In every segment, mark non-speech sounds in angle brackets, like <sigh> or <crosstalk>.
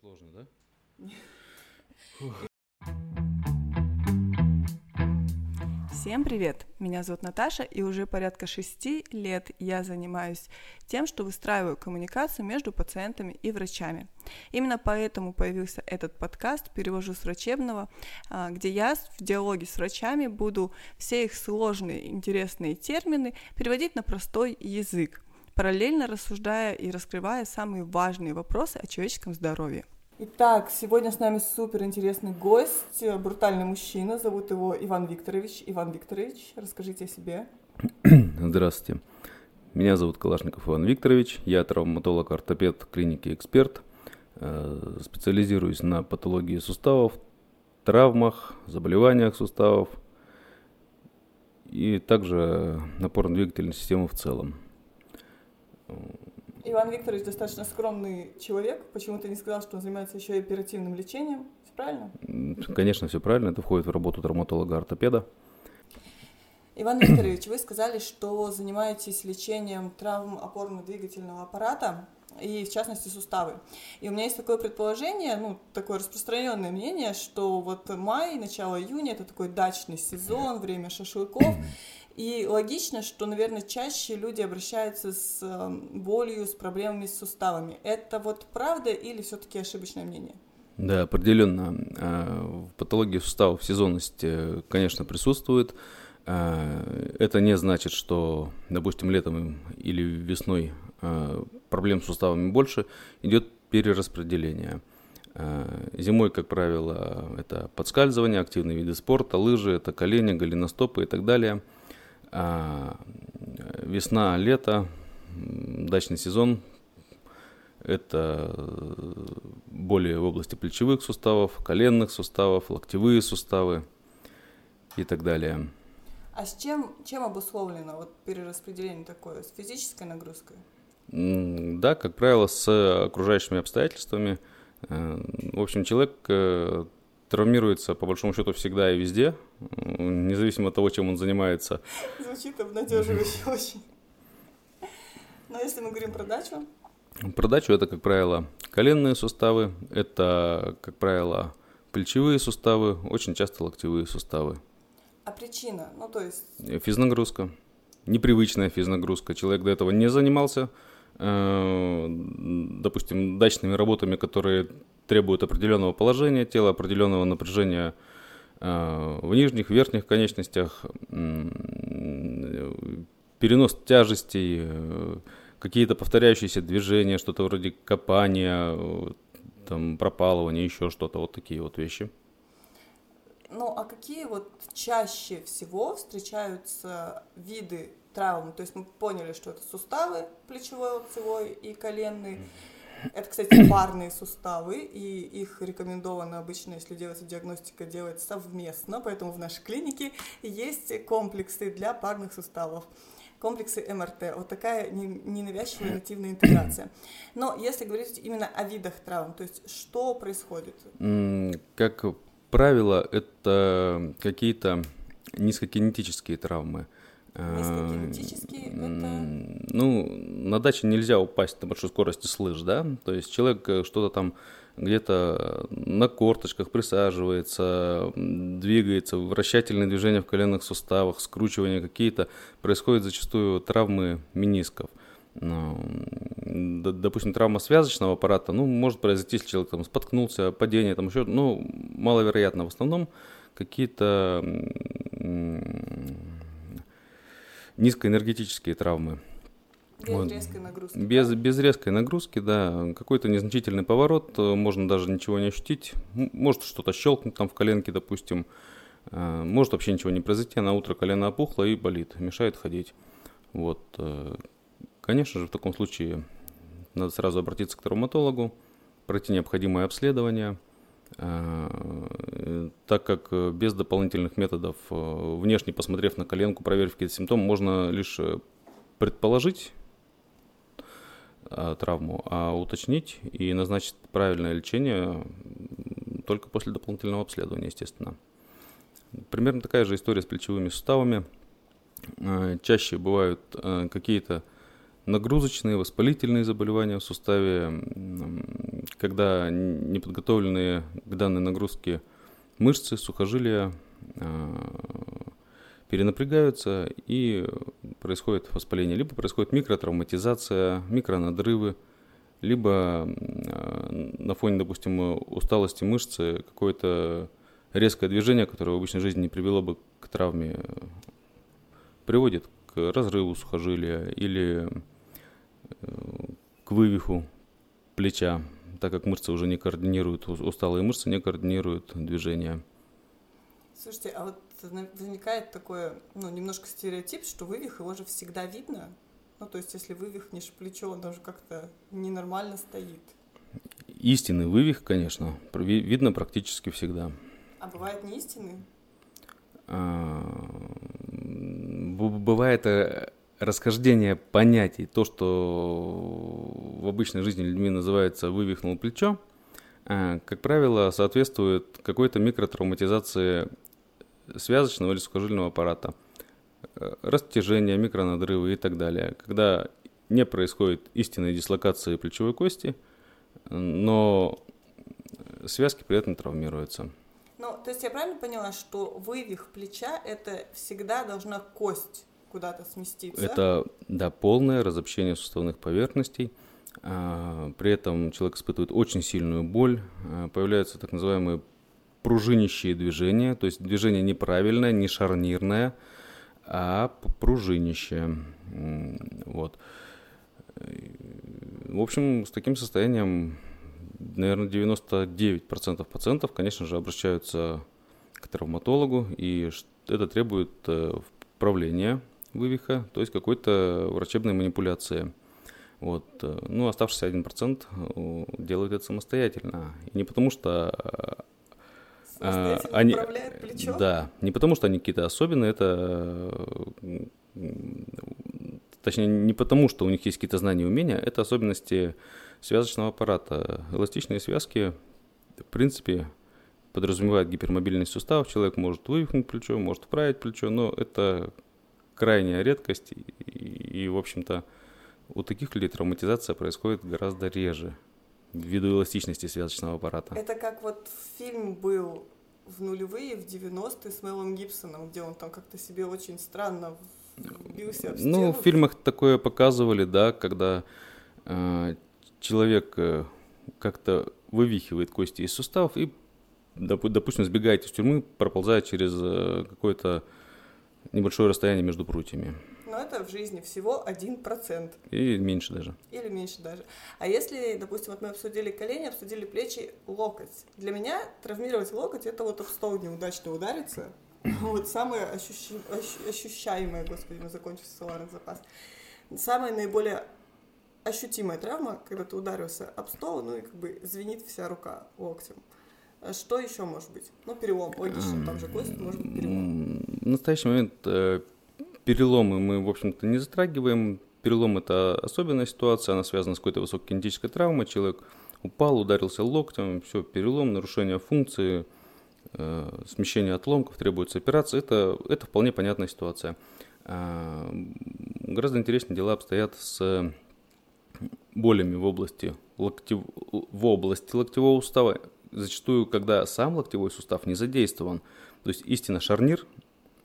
сложно, да? Всем привет! Меня зовут Наташа, и уже порядка шести лет я занимаюсь тем, что выстраиваю коммуникацию между пациентами и врачами. Именно поэтому появился этот подкаст «Перевожу с врачебного», а, где я в диалоге с врачами буду все их сложные, интересные термины переводить на простой язык, параллельно рассуждая и раскрывая самые важные вопросы о человеческом здоровье. Итак, сегодня с нами супер интересный гость, брутальный мужчина, зовут его Иван Викторович. Иван Викторович, расскажите о себе. <clears throat> Здравствуйте. Меня зовут Калашников Иван Викторович, я травматолог-ортопед клиники «Эксперт». Э, специализируюсь на патологии суставов, травмах, заболеваниях суставов и также опорно-двигательной системы в целом. Иван Викторович достаточно скромный человек. Почему ты не сказал, что он занимается еще и оперативным лечением? Все правильно? Конечно, все правильно. Это входит в работу травматолога-ортопеда. Иван Викторович, вы сказали, что занимаетесь лечением травм опорно-двигательного аппарата и, в частности, суставы. И у меня есть такое предположение, ну, такое распространенное мнение, что вот май, начало июня – это такой дачный сезон, время шашлыков, <clears throat> и логично, что, наверное, чаще люди обращаются с эм, болью, с проблемами с суставами. Это вот правда или все-таки ошибочное мнение? Да, определенно. В патологии суставов сезонность, э, конечно, присутствует. А, это не значит, что, допустим, летом или весной проблем с суставами больше, идет перераспределение. Зимой, как правило, это подскальзывание, активные виды спорта, лыжи, это колени, голеностопы и так далее – весна, лето, дачный сезон – это более в области плечевых суставов, коленных суставов, локтевые суставы и так далее. А с чем, чем обусловлено вот перераспределение такое? С физической нагрузкой? Да, как правило, с окружающими обстоятельствами. Э, в общем, человек э, травмируется, по большому счету, всегда и везде, независимо от того, чем он занимается. Звучит обнадеживающе <laughs> очень. Но если мы говорим про дачу? Про дачу это, как правило, коленные суставы, это, как правило, плечевые суставы, очень часто локтевые суставы. А причина? Ну, то есть... Физнагрузка. Непривычная физнагрузка. Человек до этого не занимался, допустим, дачными работами, которые требуют определенного положения тела, определенного напряжения э, в нижних, верхних конечностях, перенос тяжестей, э, какие-то повторяющиеся движения, что-то вроде копания, там, пропалывания, еще что-то, вот такие вот вещи. Ну, а какие вот чаще всего встречаются виды травм? То есть мы поняли, что это суставы плечевой, локтевой и коленный. Это, кстати, <coughs> парные суставы, и их рекомендовано обычно, если делается диагностика, делать совместно, поэтому в нашей клинике есть комплексы для парных суставов комплексы МРТ. Вот такая ненавязчивая нативная интеграция. Но если говорить именно о видах травм, то есть что происходит? Как правило, это какие-то низкокинетические травмы – Низкокинетические это... Ну, на даче нельзя упасть на большой скорости с лыж, да? То есть человек э, что-то там где-то на корточках присаживается, двигается, вращательные движения в коленных суставах, скручивания какие-то, происходят зачастую травмы менисков. Ну, допустим, травма связочного аппарата, ну, может произойти, если человек там споткнулся, падение, там еще, ну, маловероятно. В основном какие-то низкоэнергетические травмы. Без вот. резкой нагрузки. Без, без резкой нагрузки, да. Какой-то незначительный поворот, э, можно даже ничего не ощутить. Может что-то щелкнуть там в коленке, допустим. Э, может вообще ничего не произойти, а на утро колено опухло и болит, мешает ходить. Вот. Э, конечно же, в таком случае надо сразу обратиться к травматологу, пройти необходимое обследование – так как э, без дополнительных методов, э, внешне посмотрев на коленку, проверив какие-то симптомы, можно лишь предположить травму, а уточнить и назначить правильное лечение только после дополнительного обследования, естественно. Примерно такая же история с плечевыми суставами. Чаще бывают какие-то нагрузочные, воспалительные заболевания в суставе, когда неподготовленные к данной нагрузке мышцы, сухожилия перенапрягаются и происходит воспаление. Либо происходит микротравматизация, микронадрывы, либо на фоне, допустим, усталости мышцы какое-то резкое движение, которое в обычной жизни не привело бы к травме, приводит к разрыву сухожилия или э, к вывиху плеча, так как мышцы уже не координируют, усталые мышцы не координируют движение. Слушайте, а вот возникает такой, ну, немножко стереотип, что вывих, его же всегда видно. Ну, то есть, если вывихнешь плечо, он даже как-то ненормально стоит. Истинный вывих, конечно, видно практически всегда. А бывает не истинный? А, бывает э, расхождение понятий. То, что в обычной жизни людьми называется «вывихнул плечо», а, как правило, соответствует какой-то микротравматизации связочного или сухожильного аппарата, э, растяжение, микронадрывы и так далее. Когда не происходит истинной дислокации плечевой кости, но связки при этом травмируются. Ну, то есть я правильно поняла, что вывих плеча это всегда должна кость куда-то сместиться? Это, да, полное разобщение суставных поверхностей. А, при этом человек испытывает очень сильную боль, а, появляются так называемые пружинящие движения, то есть движение неправильное, не шарнирное, а пружинящее. Вот. В общем, с таким состоянием, наверное, 99% пациентов, конечно же, обращаются к травматологу, и это требует э, вправления вывиха, то есть какой-то врачебной манипуляции. Вот. Э, ну, оставшийся 1% э, делают это самостоятельно. И не потому что а, они, плечо? Да, не потому что они какие-то особенные, это точнее не потому, что у них есть какие-то знания и умения, это особенности связочного аппарата. Эластичные связки, в принципе, подразумевают гипермобильность суставов. Человек может вывихнуть плечо, может вправить плечо, но это крайняя редкость. И, и в общем-то, у таких людей травматизация происходит гораздо реже ввиду эластичности связочного аппарата. Это как вот фильм был в нулевые, в 90-е с Мелом Гибсоном, где он там как-то себе очень странно вбился в стену. Ну, в фильмах такое показывали, да, когда э, человек э, как-то вывихивает кости из суставов и, допустим, сбегает из тюрьмы, проползает через э, какое-то небольшое расстояние между прутьями но это в жизни всего 1%. И меньше даже. Или меньше даже. А если, допустим, вот мы обсудили колени, обсудили плечи, локоть. Для меня травмировать локоть – это вот об стол неудачно удариться. Вот самое ощущи... ощущаемое, господи, мы закончился словарный запас. Самая наиболее ощутимая травма, когда ты ударился об стол, ну и как бы звенит вся рука локтем. А что еще может быть? Ну, перелом, логично, там же кость может быть перелом. В настоящий момент э, Переломы мы, в общем-то, не затрагиваем. Перелом – это особенная ситуация, она связана с какой-то высокой кинетической травмой. Человек упал, ударился локтем, все, перелом, нарушение функции, э, смещение отломков, требуется операция. Это, это вполне понятная ситуация. Э, гораздо интереснее дела обстоят с болями в области, локтев... в области локтевого сустава. Зачастую, когда сам локтевой сустав не задействован, то есть истинно шарнир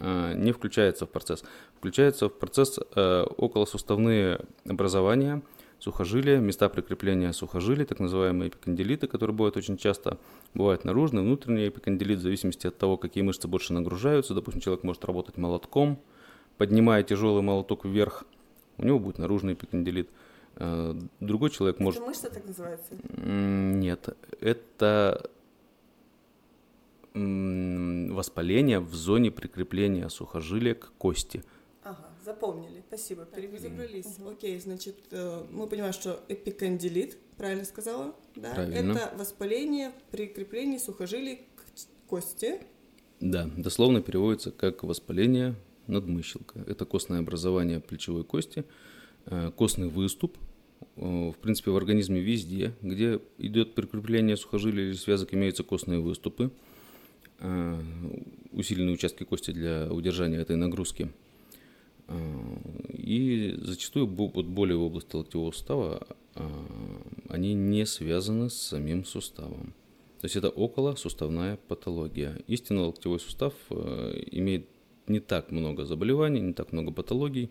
не включается в процесс. Включается в процесс э, околосуставные образования, сухожилия, места прикрепления сухожилий, так называемые эпикондилиты, которые бывают очень часто. Бывает наружный, внутренний эпикондилит, в зависимости от того, какие мышцы больше нагружаются. Допустим, человек может работать молотком, поднимая тяжелый молоток вверх, у него будет наружный эпикондилит. Э, другой человек может... Это мышца так называется? Нет, это воспаление в зоне прикрепления сухожилия к кости. Ага, запомнили, спасибо, перезагрузились. Угу. Окей, значит, э, мы понимаем, что эпикондилит, правильно сказала? Да? Правильно. Это воспаление прикрепления сухожилий к кости. Да, дословно переводится как воспаление надмыщелка. Это костное образование плечевой кости, э, костный выступ, э, в принципе, в организме везде, где идет прикрепление сухожилий или связок, имеются костные выступы. Э, усиленные участки кости для удержания этой нагрузки. Э, и зачастую боли в области локтевого сустава они не связаны с самим суставом. То есть это околосуставная патология. Истинно локтевой сустав э, имеет не так много заболеваний, не так много патологий.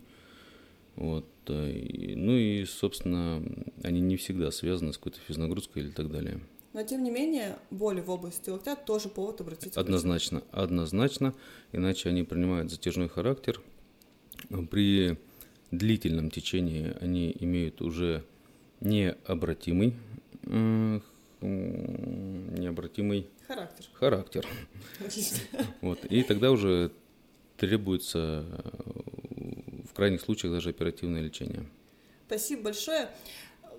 Вот. Э, ну и, собственно, они не всегда связаны с какой-то физнагрузкой или так далее. Но, тем не менее, боли в области локтя тоже повод обратиться Однозначно, однозначно, иначе они принимают затяжной характер. При длительном течении они имеют уже необратимый необратимый характер. характер. Вот. И тогда уже требуется в крайних случаях даже оперативное лечение. Спасибо большое.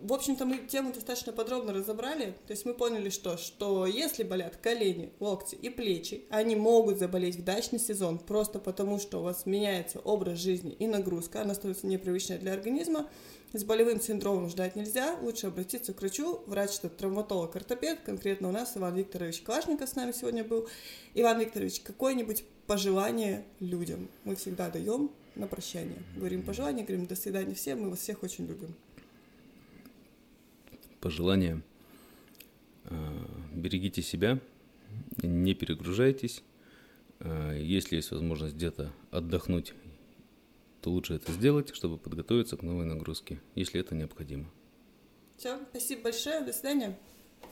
В общем-то, мы тему достаточно подробно разобрали. То есть мы поняли, что, что если болят колени, локти и плечи, они могут заболеть в дачный сезон просто потому, что у вас меняется образ жизни и нагрузка, она становится непривычной для организма. С болевым синдромом ждать нельзя, лучше обратиться к врачу. Врач это травматолог-ортопед, конкретно у нас Иван Викторович Калашников с нами сегодня был. Иван Викторович, какое-нибудь пожелание людям мы всегда даем на прощание. Говорим пожелание, говорим до свидания всем, мы вас всех очень любим. Пожелание. А, берегите себя, не перегружайтесь. А, если есть возможность где-то отдохнуть то лучше это сделать, чтобы подготовиться к новой нагрузке, если это необходимо. Все, спасибо большое, до свидания.